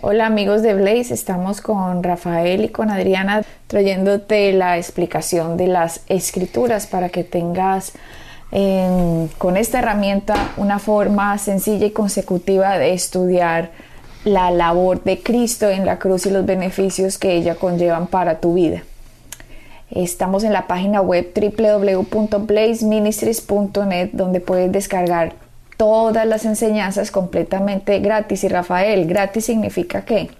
Hola amigos de Blaze, estamos con Rafael y con Adriana trayéndote la explicación de las escrituras para que tengas con esta herramienta una forma sencilla y consecutiva de estudiar la labor de Cristo en la cruz y los beneficios que ella conllevan para tu vida. Estamos en la página web www.blazeministries.net donde puedes descargar todas las enseñanzas completamente gratis. Y Rafael, gratis significa qué?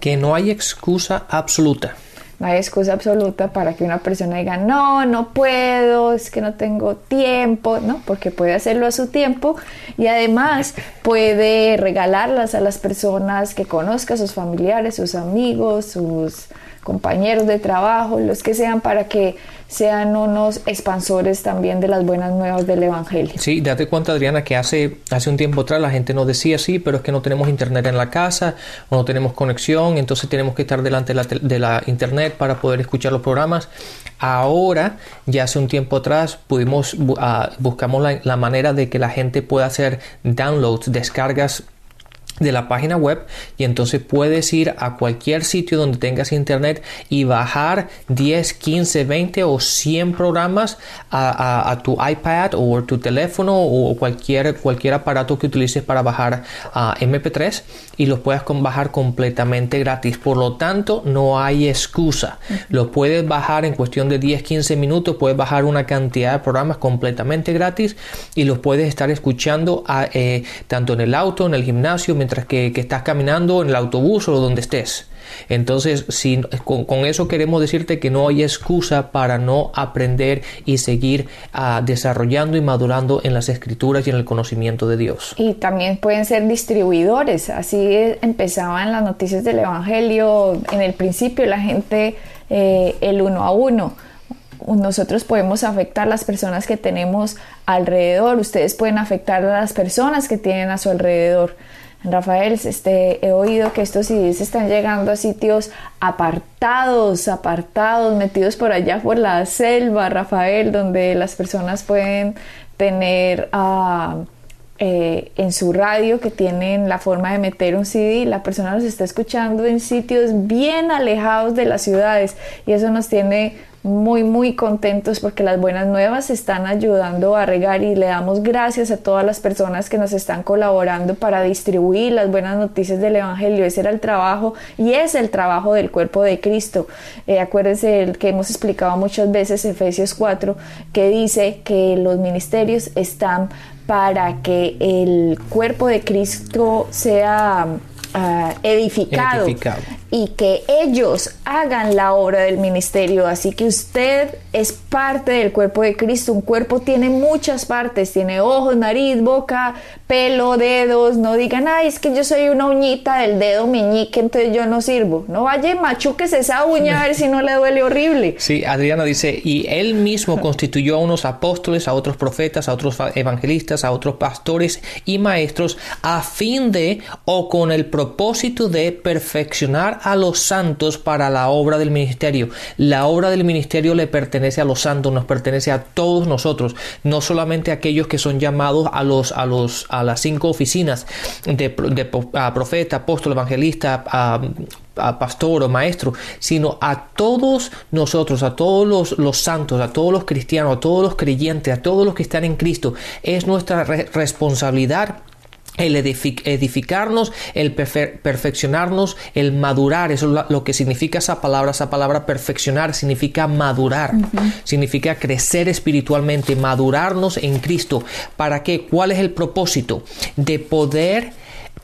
Que no hay excusa absoluta. No hay excusa absoluta para que una persona diga, no, no puedo, es que no tengo tiempo, ¿no? Porque puede hacerlo a su tiempo y además puede regalarlas a las personas que conozca, sus familiares, sus amigos, sus compañeros de trabajo, los que sean, para que sean unos expansores también de las buenas nuevas del Evangelio. Sí, date cuenta, Adriana, que hace, hace un tiempo atrás la gente nos decía, sí, pero es que no tenemos internet en la casa o no tenemos conexión, entonces tenemos que estar delante de la, internet para poder escuchar los programas. Ahora, ya hace un tiempo atrás, pudimos, uh, buscamos la, la manera de que la gente pueda hacer downloads, descargas de la página web y entonces puedes ir a cualquier sitio donde tengas internet y bajar 10, 15, 20 o 100 programas a, tu iPad o tu teléfono o cualquier, cualquier aparato que utilices para bajar a MP3 y los puedas bajar completamente gratis. Por lo tanto, no hay excusa. Lo puedes bajar en cuestión de 10, 15 minutos, puedes bajar una cantidad de programas completamente gratis y los puedes estar escuchando eh, tanto en el auto, en el gimnasio, mientras que, estás caminando en el autobús o donde estés. Entonces, si, con, eso queremos decirte que no hay excusa para no aprender y seguir ah, desarrollando y madurando en las escrituras y en el conocimiento de Dios. Y también pueden ser distribuidores. Así empezaban las noticias del Evangelio. En el principio la gente, eh, el uno a uno nosotros podemos afectar las personas que tenemos alrededor, ustedes pueden afectar a las personas que tienen a su alrededor. Rafael, este, he oído que estos CDs están llegando a sitios apartados, apartados, metidos por allá por la selva, Rafael, donde las personas pueden tener ah, eh, en su radio que tienen la forma de meter un CD, la persona nos está escuchando en sitios bien alejados de las ciudades y eso nos tiene muy muy contentos porque las buenas nuevas están ayudando a regar y le damos gracias a todas las personas que nos están colaborando para distribuir las buenas noticias del Evangelio. Ese era el trabajo y es el trabajo del cuerpo de Cristo. Eh, acuérdense que hemos explicado muchas veces Efesios 4 que dice que los ministerios están para que el cuerpo de Cristo sea ah, edificado, y que ellos hagan la obra del ministerio. Así que usted es parte del cuerpo de Cristo. Un cuerpo tiene muchas partes, tiene ojos, nariz, boca, pelo, dedos. No digan, ay, es que yo soy una uñita del dedo meñique, entonces yo no sirvo. No vaya machuques esa uña a ver si no le duele horrible. Sí, Adriana dice, y él mismo constituyó a unos apóstoles, a otros profetas, a otros evangelistas, a otros pastores y maestros, a fin de o con el propósito de perfeccionar a los santos para la obra del ministerio. La obra del ministerio le pertenece a los santos, nos pertenece a todos nosotros, no solamente a aquellos que son llamados a los a los a las cinco oficinas de, profeta, apóstol, evangelista, a, pastor o maestro, sino a todos nosotros, a todos los, los, santos, a todos los cristianos, a todos los creyentes, a todos los que están en Cristo. Es nuestra responsabilidad el edificarnos, el perfeccionarnos, el madurar, eso es lo que significa esa palabra, esa palabra perfeccionar significa madurar, significa crecer espiritualmente, madurarnos en Cristo. ¿Para qué? ¿Cuál es el propósito? De poder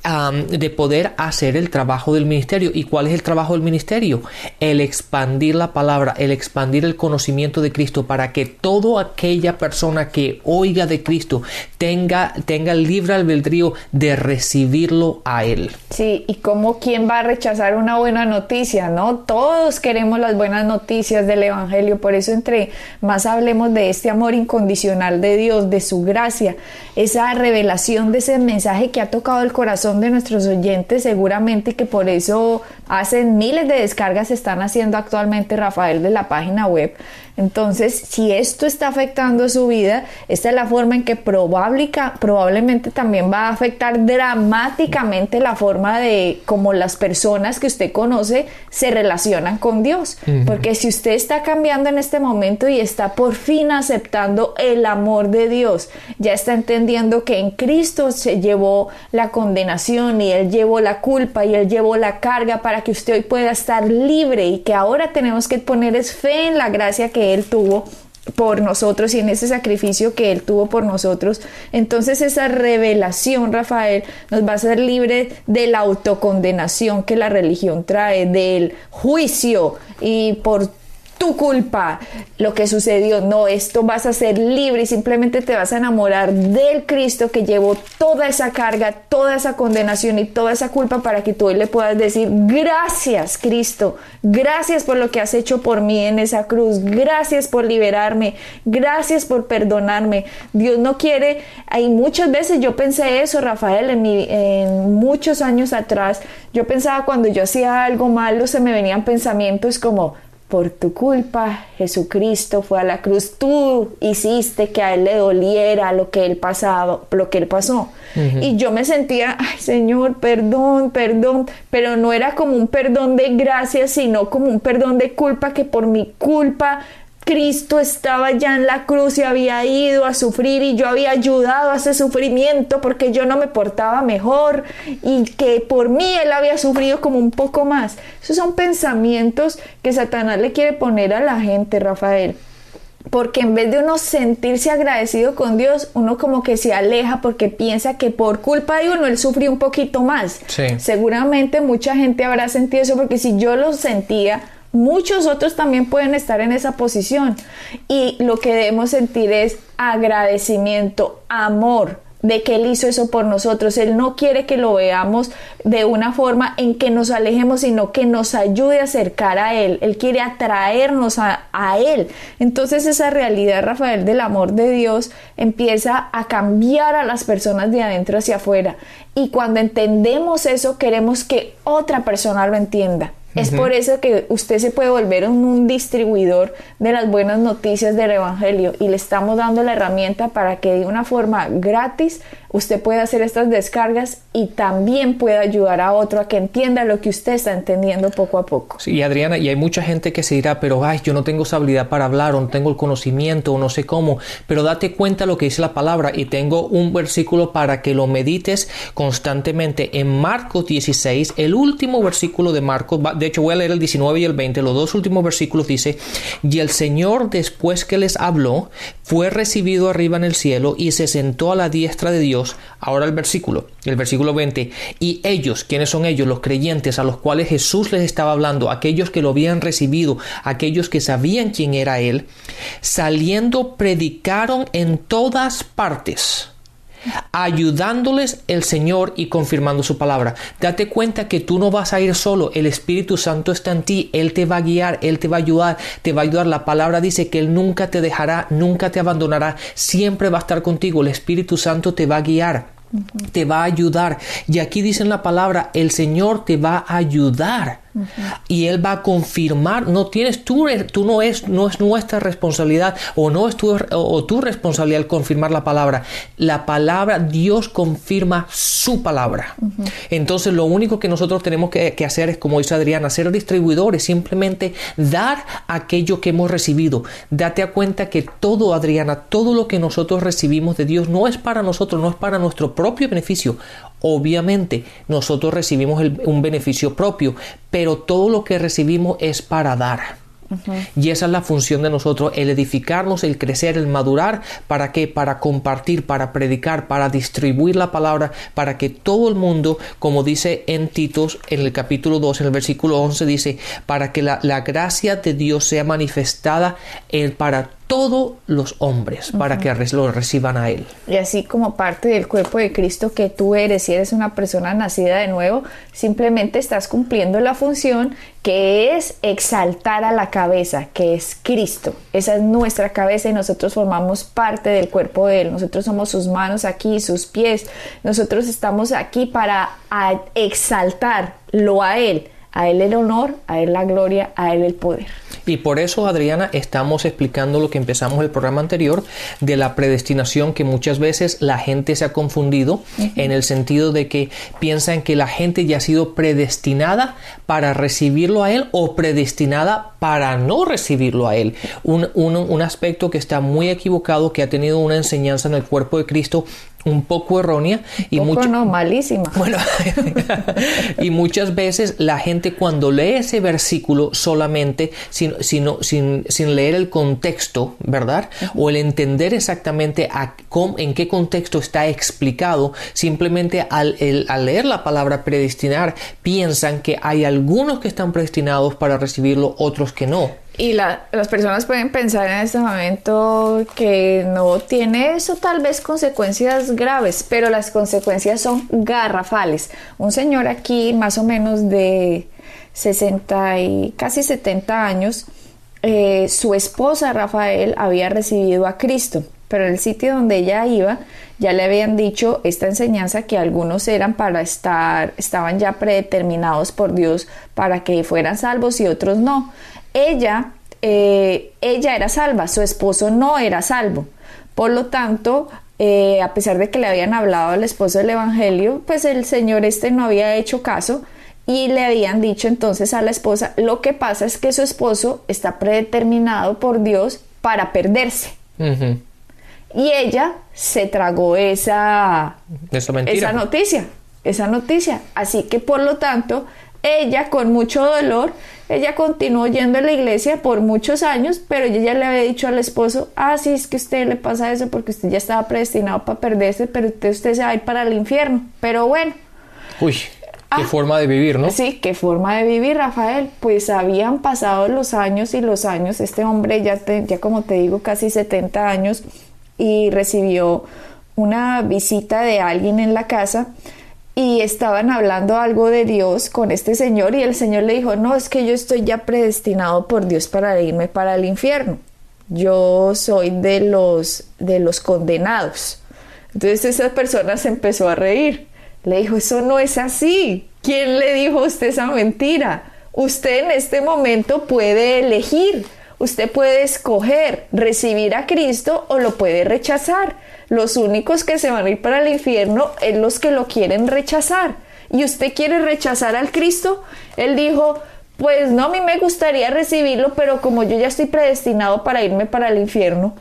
de poder hacer el trabajo del ministerio. ¿Y cuál es el trabajo del ministerio? El expandir la palabra, el expandir el conocimiento de Cristo para que toda aquella persona que oiga de Cristo tenga, tenga el libre albedrío de recibirlo a Él. Sí, y como quién va a rechazar una buena noticia, ¿no? Todos queremos las buenas noticias del Evangelio, por eso entre más hablemos de este amor incondicional de Dios, de su gracia, esa revelación de ese mensaje que ha tocado el corazón de nuestros oyentes, seguramente que por eso hacen miles de descargas, están haciendo actualmente Rafael de la página web. Entonces, si esto está afectando su vida, esta es la forma en que probablemente también va a afectar dramáticamente la forma de cómo las personas que usted conoce se relacionan con Dios. Porque si usted está cambiando en este momento y está por fin aceptando el amor de Dios, ya está entendiendo que en Cristo se llevó la condenación y Él llevó la culpa y Él llevó la carga para que usted hoy pueda estar libre y que ahora tenemos que poner es fe en la gracia que él tuvo por nosotros y en ese sacrificio que Él tuvo por nosotros. Entonces esa revelación, Rafael, nos va a hacer libre de la autocondenación que la religión trae, del juicio y por tu culpa lo que sucedió. No, esto vas a ser libre y simplemente te vas a enamorar del Cristo que llevó toda esa carga, toda esa condenación y toda esa culpa para que tú hoy le puedas decir, gracias Cristo, gracias por lo que has hecho por mí en esa cruz, gracias por liberarme, gracias por perdonarme. Dios no quiere, hay muchas veces yo pensé eso, Rafael, en, mi, en muchos años atrás, yo pensaba cuando yo hacía algo malo, se me venían pensamientos como, por tu culpa Jesucristo fue a la cruz. Tú hiciste que a él le doliera lo que él pasado, lo que él pasó. Y yo me sentía, ay Señor, perdón, perdón, pero no era como un perdón de gracia, sino como un perdón de culpa que por mi culpa Cristo estaba ya en la cruz y había ido a sufrir y yo había ayudado a ese sufrimiento porque yo no me portaba mejor y que por mí él había sufrido como un poco más. Esos son pensamientos que Satanás le quiere poner a la gente, Rafael. Porque en vez de uno sentirse agradecido con Dios, uno como que se aleja porque piensa que por culpa de uno él sufrió un poquito más. Seguramente mucha gente habrá sentido eso porque si yo lo sentía, muchos otros también pueden estar en esa posición. Y lo que debemos sentir es agradecimiento, amor de que Él hizo eso por nosotros. Él no quiere que lo veamos de una forma en que nos alejemos, sino que nos ayude a acercar a Él. Él quiere atraernos a, a, Él. Entonces esa realidad, Rafael, del amor de Dios empieza a cambiar a las personas de adentro hacia afuera. Y cuando entendemos eso, queremos que otra persona lo entienda. Es por eso que usted se puede volver un, distribuidor de las buenas noticias del Evangelio y le estamos dando la herramienta para que de una forma gratis usted pueda hacer estas descargas y también pueda ayudar a otro a que entienda lo que usted está entendiendo poco a poco. Sí, Adriana, y hay mucha gente que se dirá, pero ay, yo no tengo esa habilidad para hablar o no tengo el conocimiento o no sé cómo, pero date cuenta lo que dice la palabra y tengo un versículo para que lo medites constantemente en Marcos 16, el último versículo de Marcos, de hecho voy a leer el 19 y el 20, los dos últimos versículos dice, y el Señor después que les habló, fue recibido arriba en el cielo y se sentó a la diestra de Dios. Ahora el versículo, el versículo 20, y ellos, ¿quiénes son ellos? Los creyentes a los cuales Jesús les estaba hablando, aquellos que lo habían recibido, aquellos que sabían quién era Él, saliendo predicaron en todas partes ayudándoles el Señor y confirmando su palabra. Date cuenta que tú no vas a ir solo, el Espíritu Santo está en ti, Él te va a guiar, Él te va a ayudar, te va a ayudar. La palabra dice que Él nunca te dejará, nunca te abandonará, siempre va a estar contigo, el Espíritu Santo te va a guiar. Te va a ayudar. Y aquí dicen la palabra, el Señor te va a ayudar y Él va a confirmar, no tienes tú, tú no es, no es nuestra responsabilidad o no es tu, o tu responsabilidad confirmar la palabra. La palabra, Dios confirma su palabra. Entonces lo único que nosotros tenemos que, que, hacer es, como dice Adriana, ser distribuidores, simplemente dar aquello que hemos recibido. Date a cuenta que todo, Adriana, todo lo que nosotros recibimos de Dios no es para nosotros, no es para nuestro propio beneficio. Obviamente nosotros recibimos un beneficio propio, pero todo lo que recibimos es para dar. Y esa es la función de nosotros, el edificarnos, el crecer, el madurar, ¿para qué? Para compartir, para predicar, para distribuir la palabra, para que todo el mundo, como dice en Titos, en el capítulo 2, en el versículo 11, dice, para que la, la gracia de Dios sea manifestada en, para todos los hombres para que lo reciban a Él. Y así como parte del cuerpo de Cristo que tú eres, si eres una persona nacida de nuevo, simplemente estás cumpliendo la función que es exaltar a la cabeza, que es Cristo. Esa es nuestra cabeza y nosotros formamos parte del cuerpo de Él. Nosotros somos sus manos aquí, sus pies. Nosotros estamos aquí para exaltarlo a Él. A Él el honor, a Él la gloria, a Él el poder. Y por eso, Adriana, estamos explicando lo que empezamos el programa anterior de la predestinación que muchas veces la gente se ha confundido en el sentido de que piensan que la gente ya ha sido predestinada para recibirlo a Él o predestinada para no recibirlo a Él. Un, un aspecto que está muy equivocado, que ha tenido una enseñanza en el cuerpo de Cristo un poco errónea y mucho no, malísima. Bueno, y muchas veces la gente cuando lee ese versículo solamente sin, sin, sin leer el contexto, ¿verdad? O el entender exactamente a en qué contexto está explicado, simplemente al, al leer la palabra predestinar piensan que hay algunos que están predestinados para recibirlo, otros que no. Y las personas pueden pensar en este momento que no tiene eso tal vez consecuencias graves, pero las consecuencias son garrafales. Un señor aquí más o menos de 60 y casi 70 años, eh, su esposa Rafael había recibido a Cristo, pero en el sitio donde ella iba ya le habían dicho esta enseñanza que algunos eran para estar, estaban ya predeterminados por Dios para que fueran salvos y otros no ella, eh, ella era salva, su esposo no era salvo. Por lo tanto, eh, a pesar de que le habían hablado al esposo del Evangelio, pues el señor este no había hecho caso y le habían dicho entonces a la esposa, lo que pasa es que su esposo está predeterminado por Dios para perderse. Y ella se tragó esa, esa noticia, esa noticia. Así que por lo tanto, ella con mucho dolor ella continuó yendo a la iglesia por muchos años, pero ella ya le había dicho al esposo, ah, sí, es que a usted le pasa eso porque usted ya estaba predestinado para perderse, pero usted, usted se va a ir para el infierno. Pero bueno. Uy, qué ah, forma de vivir, ¿no? Sí, qué forma de vivir, Rafael. Pues habían pasado los años y los años. Este hombre ya, ya como te digo, casi 70 años y recibió una visita de alguien en la casa y estaban hablando algo de Dios con este señor y el señor le dijo, no, es que yo estoy ya predestinado por Dios para irme para el infierno. Yo soy de los, de los condenados. Entonces esa persona se empezó a reír. Le dijo, eso no es así. ¿Quién le dijo a usted esa mentira? Usted en este momento puede elegir, usted puede escoger recibir a Cristo o lo puede rechazar. Los únicos que se van a ir para el infierno es los que lo quieren rechazar. ¿Y usted quiere rechazar al Cristo? Él dijo, pues no, a mí me gustaría recibirlo, pero como yo ya estoy predestinado para irme para el infierno,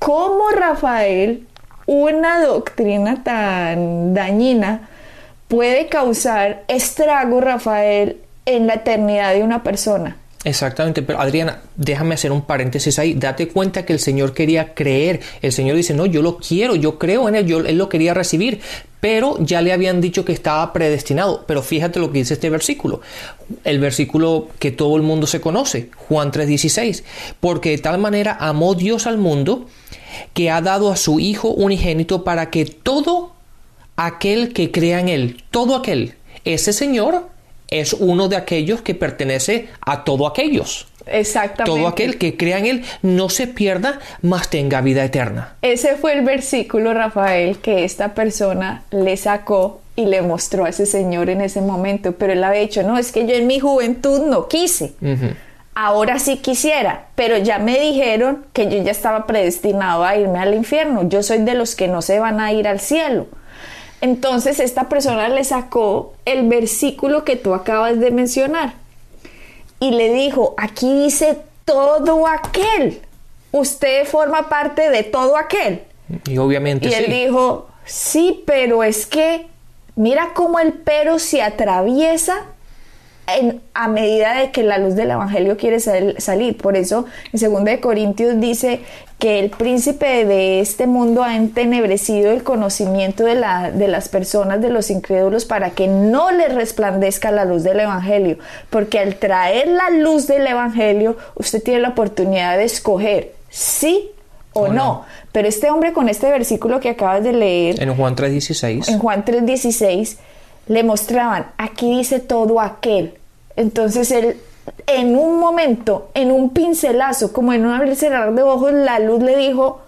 ¿cómo Rafael, una doctrina tan dañina, puede causar estrago, Rafael, en la eternidad de una persona? Exactamente, pero Adriana, déjame hacer un paréntesis ahí. Date cuenta que el Señor quería creer. El Señor dice, no, yo lo quiero, yo creo en él, yo, él lo quería recibir, pero ya le habían dicho que estaba predestinado. Pero fíjate lo que dice este versículo, el versículo que todo el mundo se conoce, Juan 3:16, porque de tal manera amó Dios al mundo que ha dado a su Hijo unigénito para que todo aquel que crea en él, todo aquel, ese Señor, es uno de aquellos que pertenece a todo aquellos. Exactamente. Todo aquel que crea en Él no se pierda, mas tenga vida eterna. Ese fue el versículo, Rafael, que esta persona le sacó y le mostró a ese señor en ese momento. Pero él había dicho, no, es que yo en mi juventud no quise. Ahora sí quisiera, pero ya me dijeron que yo ya estaba predestinado a irme al infierno. Yo soy de los que no se van a ir al cielo. Entonces esta persona le sacó el versículo que tú acabas de mencionar y le dijo, aquí dice todo aquel. Usted forma parte de todo aquel. Y obviamente y él dijo, sí, pero es que mira cómo el pero se atraviesa a medida de que la luz del Evangelio quiere salir. Por eso en 2 Corintios dice que el príncipe de este mundo ha entenebrecido el conocimiento de, la, de las personas, de los incrédulos, para que no les resplandezca la luz del Evangelio. Porque al traer la luz del Evangelio, usted tiene la oportunidad de escoger sí o, no. Pero este hombre con este versículo que acabas de leer... En Juan 3.16. En Juan 3.16 le mostraban, aquí dice todo aquel. Entonces él, en un momento, en un pincelazo, como en un abrir cerrar de ojos, la luz le dijo,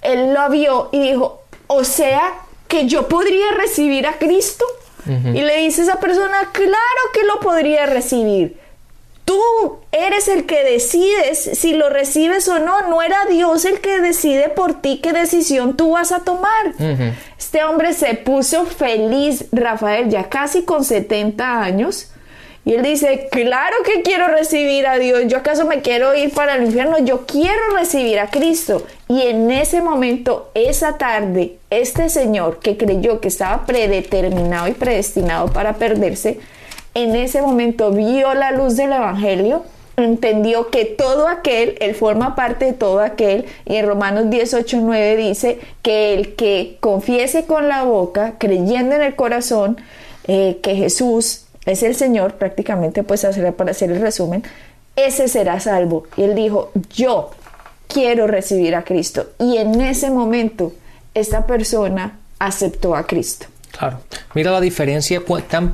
él lo vio y dijo, o sea, que yo podría recibir a Cristo. Y le dice a esa persona, claro que lo podría recibir. Tú eres el que decides si lo recibes o no. No era Dios el que decide por ti qué decisión tú vas a tomar. Este hombre se puso feliz, Rafael, ya casi con 70 años. Y él dice, claro que quiero recibir a Dios. ¿Yo acaso me quiero ir para el infierno? Yo quiero recibir a Cristo. Y en ese momento, esa tarde, este señor que creyó que estaba predeterminado y predestinado para perderse, en ese momento vio la luz del Evangelio, entendió que todo aquel, él forma parte de todo aquel, y en Romanos 18, 9 dice que el que confiese con la boca, creyendo en el corazón, eh, que Jesús es el Señor, prácticamente pues para hacer el resumen, ese será salvo. Y él dijo, yo quiero recibir a Cristo. Y en ese momento, esta persona aceptó a Cristo. Claro. Mira la diferencia, tan,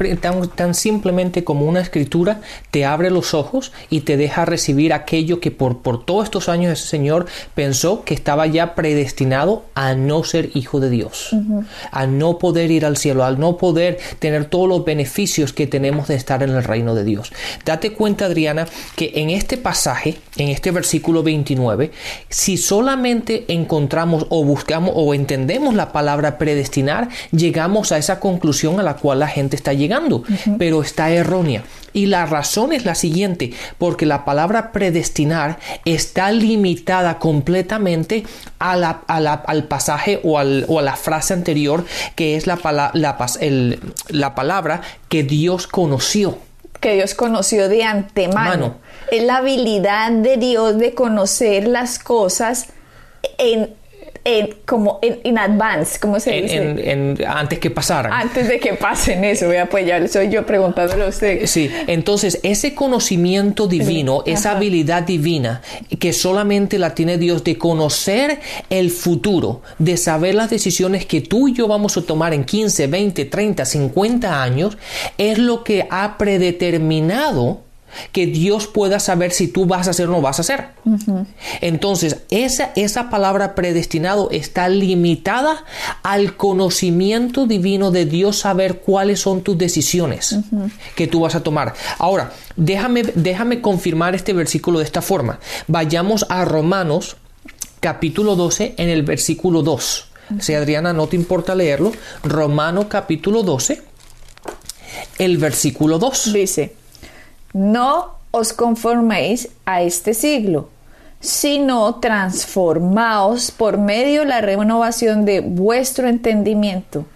tan, simplemente como una escritura te abre los ojos y te deja recibir aquello que por, por todos estos años ese Señor pensó que estaba ya predestinado a no ser hijo de Dios, a no poder ir al cielo, al no poder tener todos los beneficios que tenemos de estar en el reino de Dios. Date cuenta, Adriana, que en este pasaje, en este versículo 29, si solamente encontramos o buscamos o entendemos la palabra predestinar, llegamos a esa conclusión a la cual la gente está llegando, pero está errónea. Y la razón es la siguiente, porque la palabra predestinar está limitada completamente a la, al pasaje o, o, a la frase anterior, que es la, la, la palabra que Dios conoció. Que Dios conoció de antemano. Es la habilidad de Dios de conocer las cosas en como en in advance, ¿cómo se dice? antes que pasaran. Antes de que pasen eso, vea, pues ya soy yo preguntándole a usted. Sí, entonces ese conocimiento divino, esa habilidad divina que solamente la tiene Dios de conocer el futuro, de saber las decisiones que tú y yo vamos a tomar en 15, 20, 30, 50 años, es lo que ha predeterminado que Dios pueda saber si tú vas a hacer o no vas a hacer. Entonces, esa, esa palabra predestinado está limitada al conocimiento divino de Dios saber cuáles son tus decisiones que tú vas a tomar. Ahora, déjame, déjame confirmar este versículo de esta forma. Vayamos a Romanos capítulo 12 en el versículo 2. Si Adriana no te importa leerlo, Romano capítulo 12, el versículo 2. Dice, no os conforméis a este siglo, sino transformaos por medio de la renovación de vuestro entendimiento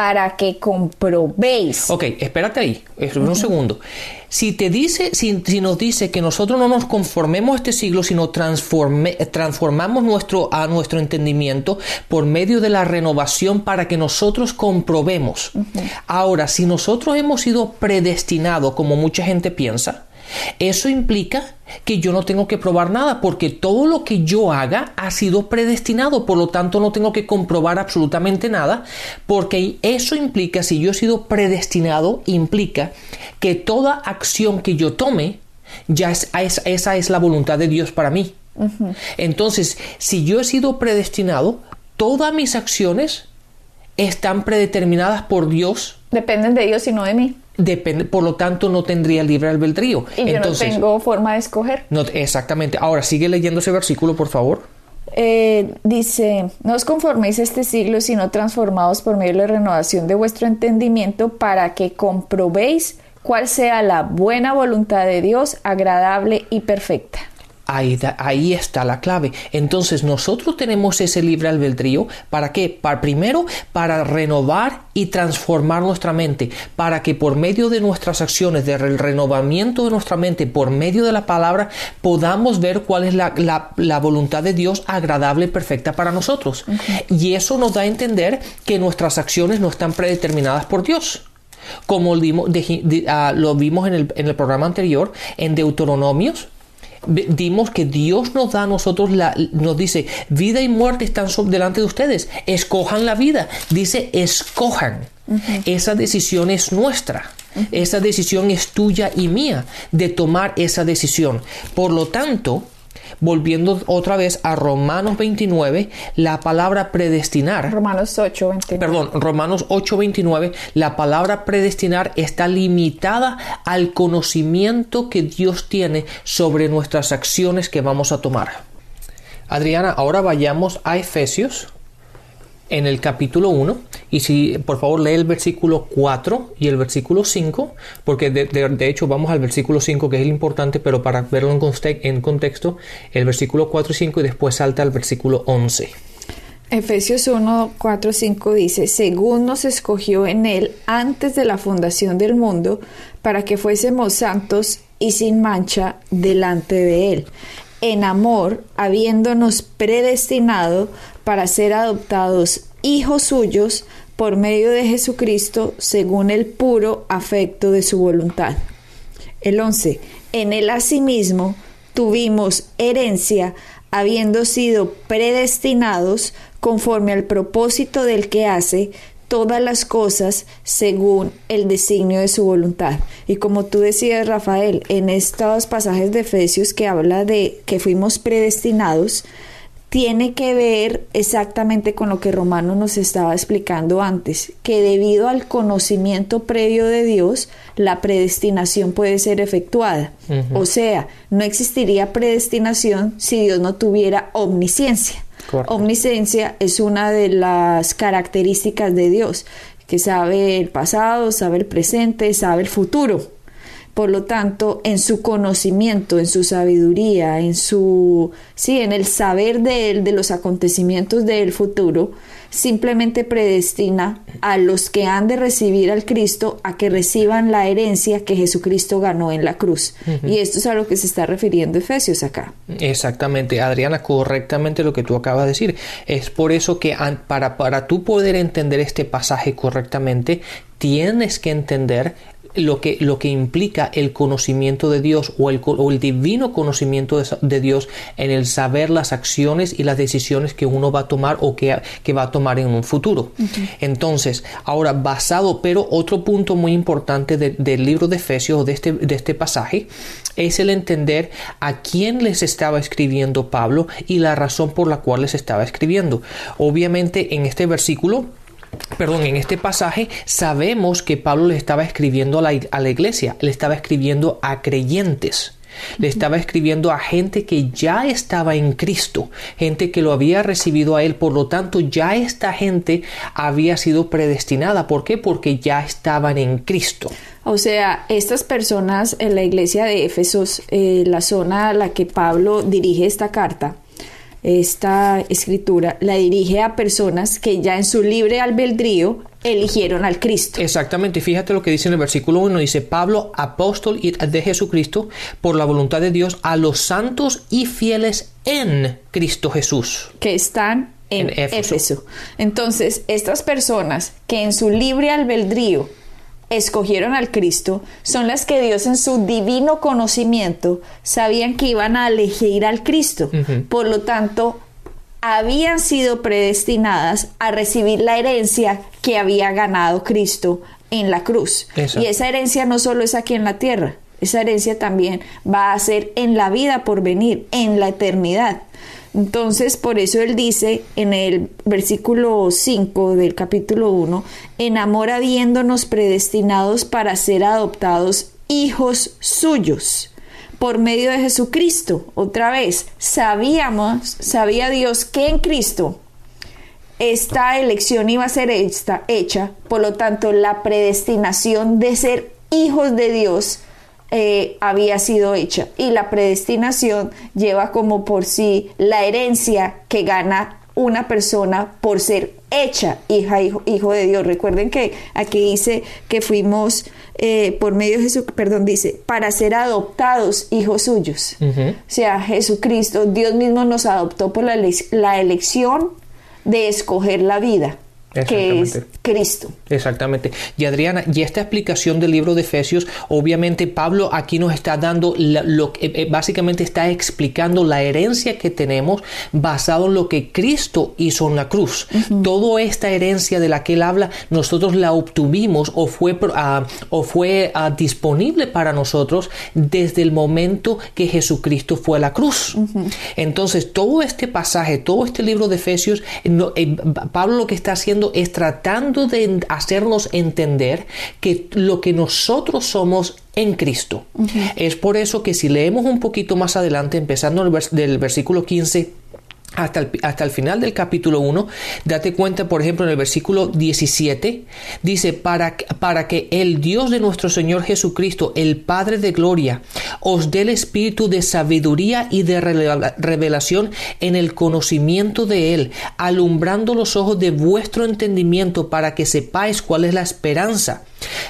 para que comprobéis. Ok, espérate ahí, un segundo. Si te dice, si, nos dice que nosotros no nos conformemos a este siglo, sino transformamos nuestro, a nuestro entendimiento por medio de la renovación para que nosotros comprobemos. Ahora, si nosotros hemos sido predestinados, como mucha gente piensa, eso implica que yo no tengo que probar nada porque todo lo que yo haga ha sido predestinado, por lo tanto no tengo que comprobar absolutamente nada porque eso implica, si yo he sido predestinado, implica que toda acción que yo tome, ya es, esa es la voluntad de Dios para mí. Entonces, si yo he sido predestinado, todas mis acciones están predeterminadas por Dios. Dependen de Dios y no de mí. Depende, por lo tanto, no tendría libre albedrío. Y yo no tengo forma de escoger. No, exactamente. Ahora, sigue leyendo ese versículo, por favor. Eh, dice, no os conforméis este siglo, sino transformados por medio de la renovación de vuestro entendimiento para que comprobéis cuál sea la buena voluntad de Dios, agradable y perfecta. Ahí, ahí, está la clave. Entonces nosotros tenemos ese libre albedrío. ¿Para qué? Para, primero, para renovar y transformar nuestra mente. Para que por medio de nuestras acciones, del renovamiento de nuestra mente, por medio de la palabra, podamos ver cuál es la, la, voluntad de Dios agradable y perfecta para nosotros. Y eso nos da a entender que nuestras acciones no están predeterminadas por Dios como ah, lo vimos en el, en el programa anterior, en Deuteronomios, dimos que Dios nos da a nosotros la, nos dice, vida y muerte están delante de ustedes, escojan la vida, dice, escojan. Esa decisión es nuestra. Esa decisión es tuya y mía de tomar esa decisión. Por lo tanto, volviendo otra vez a Romanos 29, la palabra predestinar. Romanos 8, 29. Perdón, Romanos 8, 29, la palabra predestinar está limitada al conocimiento que Dios tiene sobre nuestras acciones que vamos a tomar. Adriana, ahora vayamos a Efesios en el capítulo 1 y si por favor lee el versículo 4 y el versículo 5 porque de, hecho vamos al versículo 5 que es el importante pero para verlo en, en contexto el versículo 4 y 5 y después salta al versículo 11 Efesios 1, 4, 5 dice, según nos escogió en él antes de la fundación del mundo, para que fuésemos santos y sin mancha delante de él, en amor, habiéndonos predestinado para ser adoptados hijos suyos por medio de Jesucristo según el puro afecto de su voluntad. El 11. En él asimismo tuvimos herencia, habiendo sido predestinados conforme al propósito del que hace todas las cosas según el designio de su voluntad. Y como tú decías, Rafael, en estos pasajes de Efesios que habla de que fuimos predestinados, tiene que ver exactamente con lo que Romano nos estaba explicando antes, que debido al conocimiento previo de Dios, la predestinación puede ser efectuada. O sea, no existiría predestinación si Dios no tuviera omnisciencia. Omnisciencia es una de las características de Dios, que sabe el pasado, sabe el presente, sabe el futuro. Por lo tanto, en su conocimiento, en su sabiduría, en su sí, en el saber de él, de los acontecimientos del futuro, simplemente predestina a los que han de recibir al Cristo a que reciban la herencia que Jesucristo ganó en la cruz. Y esto es a lo que se está refiriendo Efesios acá. Exactamente, Adriana, correctamente lo que tú acabas de decir. Es por eso que para, para tú poder entender este pasaje correctamente, tienes que entender lo que, lo que implica el conocimiento de Dios o el, o el divino conocimiento de, Dios en el saber las acciones y las decisiones que uno va a tomar o que, que va a tomar en un futuro. Entonces, ahora basado, pero otro punto muy importante del libro de Efesios o de este, de este pasaje es el entender a quién les estaba escribiendo Pablo y la razón por la cual les estaba escribiendo. Obviamente en este versículo perdón, en este pasaje sabemos que Pablo le estaba escribiendo a la, iglesia, le estaba escribiendo a creyentes. Le estaba escribiendo a gente que ya estaba en Cristo, gente que lo había recibido a Él, por lo tanto ya esta gente había sido predestinada. ¿Por qué? Porque ya estaban en Cristo. O sea, estas personas en la iglesia de Éfesos, eh, la zona a la que Pablo dirige esta carta, esta escritura la dirige a personas que ya en su libre albedrío eligieron al Cristo. Exactamente, fíjate lo que dice en el versículo 1, dice Pablo, apóstol de Jesucristo, por la voluntad de Dios, a los santos y fieles en Cristo Jesús. Que están en, Éfeso. Entonces, estas personas que en su libre albedrío escogieron al Cristo son las que Dios en su divino conocimiento sabían que iban a elegir al Cristo. Por lo tanto, habían sido predestinadas a recibir la herencia que había ganado Cristo en la cruz. Y esa herencia no solo es aquí en la tierra, esa herencia también va a ser en la vida por venir, en la eternidad. Entonces, por eso él dice en el versículo 5 del capítulo 1, en amor habiéndonos predestinados para ser adoptados hijos suyos por medio de Jesucristo. Otra vez, sabíamos, sabía Dios que en Cristo esta elección iba a ser hecha, por lo tanto, la predestinación de ser hijos de Dios eh, había sido hecha. Y la predestinación lleva como por sí la herencia que gana una persona por ser hecha hija, hijo, hijo de Dios. Recuerden que aquí dice que fuimos eh, por medio de Jesús, perdón, dice, para ser adoptados hijos suyos. O sea, Jesucristo, Dios mismo nos adoptó por la, la elección de escoger la vida que es Cristo. Exactamente. Y Adriana, y esta explicación del libro de Efesios, obviamente Pablo aquí nos está dando, lo, que eh, básicamente está explicando la herencia que tenemos basado en lo que Cristo hizo en la cruz. Toda esta herencia de la que él habla, nosotros la obtuvimos o fue, ah, o fue ah, disponible para nosotros desde el momento que Jesucristo fue a la cruz. Entonces, todo este pasaje, todo este libro de Efesios, eh, Pablo lo que está haciendo es tratando de hacernos entender que lo que nosotros somos en Cristo. Es por eso que si leemos un poquito más adelante, empezando del versículo 15, hasta el, hasta el, final del capítulo 1, date cuenta, por ejemplo, en el versículo 17, dice, para, para que el Dios de nuestro Señor Jesucristo, el Padre de Gloria, os dé el espíritu de sabiduría y de revelación en el conocimiento de Él, alumbrando los ojos de vuestro entendimiento para que sepáis cuál es la esperanza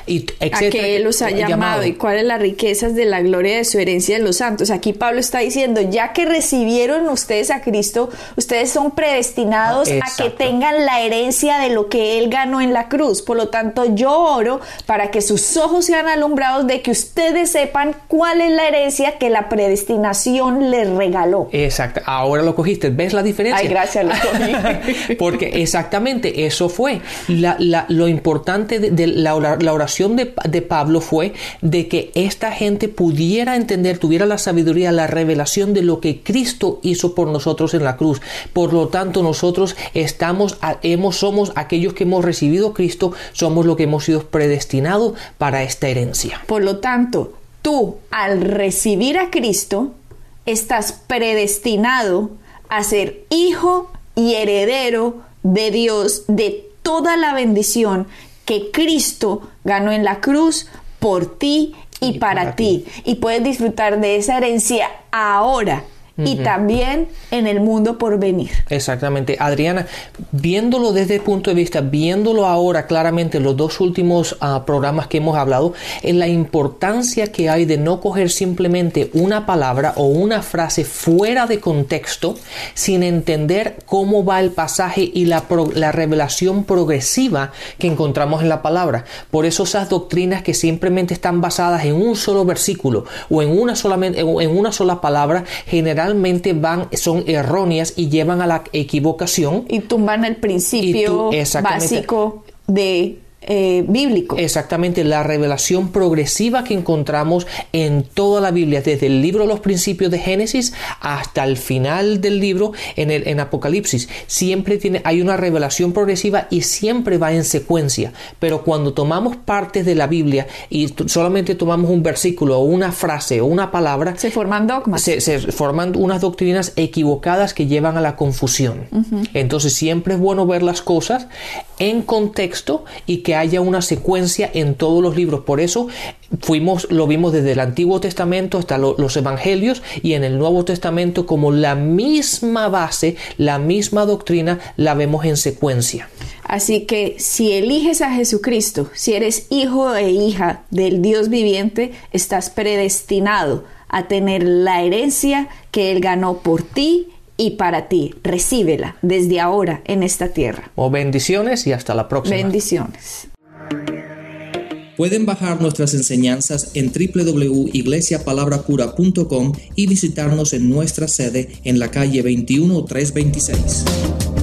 y a que Él los ha llamado, y cuáles las riquezas de la gloria de su herencia en los santos. Aquí Pablo está diciendo, ya que recibieron ustedes a Cristo, ustedes son predestinados a que tengan la herencia de lo que Él ganó en la cruz. Por lo tanto, yo oro para que sus ojos sean alumbrados de que ustedes sepan cuál es la herencia que la predestinación les regaló. Exacto, ahora lo cogiste, ¿ves la diferencia? Ay, gracias, lo cogí. Porque exactamente eso fue lo importante de, la oración la oración de, Pablo fue de que esta gente pudiera entender, tuviera la sabiduría, la revelación de lo que Cristo hizo por nosotros en la cruz. Por lo tanto, nosotros estamos, hemos, somos aquellos que hemos recibido a Cristo, somos los que hemos sido predestinados para esta herencia. Por lo tanto, tú al recibir a Cristo, estás predestinado a ser hijo y heredero de Dios, de toda la bendición que Cristo ganó en la cruz por ti y, para, ti. Y puedes disfrutar de esa herencia ahora y también en el mundo por venir. Exactamente. Adriana, viéndolo desde el punto de vista, viéndolo ahora claramente los dos últimos ah, programas que hemos hablado, en la importancia que hay de no coger simplemente una palabra o una frase fuera de contexto sin entender cómo va el pasaje y la, la revelación progresiva que encontramos en la palabra. Por eso esas doctrinas que simplemente están basadas en un solo versículo o en una, solamente, en una sola palabra, generalmente van, son erróneas y llevan a la equivocación. Y tumban el principio básico de eh, bíblico. Exactamente, la revelación progresiva que encontramos en toda la Biblia, desde el libro de los principios de Génesis hasta el final del libro en, el, en Apocalipsis. Siempre tiene, hay una revelación progresiva y siempre va en secuencia. Pero cuando tomamos partes de la Biblia y solamente tomamos un versículo o una frase o una palabra, se forman dogmas. Se, forman unas doctrinas equivocadas que llevan a la confusión. Entonces siempre es bueno ver las cosas en contexto y que haya una secuencia en todos los libros. Por eso fuimos, lo vimos desde el Antiguo Testamento hasta los Evangelios y en el Nuevo Testamento como la misma base, la misma doctrina, la vemos en secuencia. Así que si eliges a Jesucristo, si eres hijo e hija del Dios viviente, estás predestinado a tener la herencia que Él ganó por ti y para ti. Recíbela desde ahora en esta tierra. O bendiciones y hasta la próxima. Bendiciones. Pueden bajar nuestras enseñanzas en www.iglesiapalabracura.com y visitarnos en nuestra sede en la calle 21326.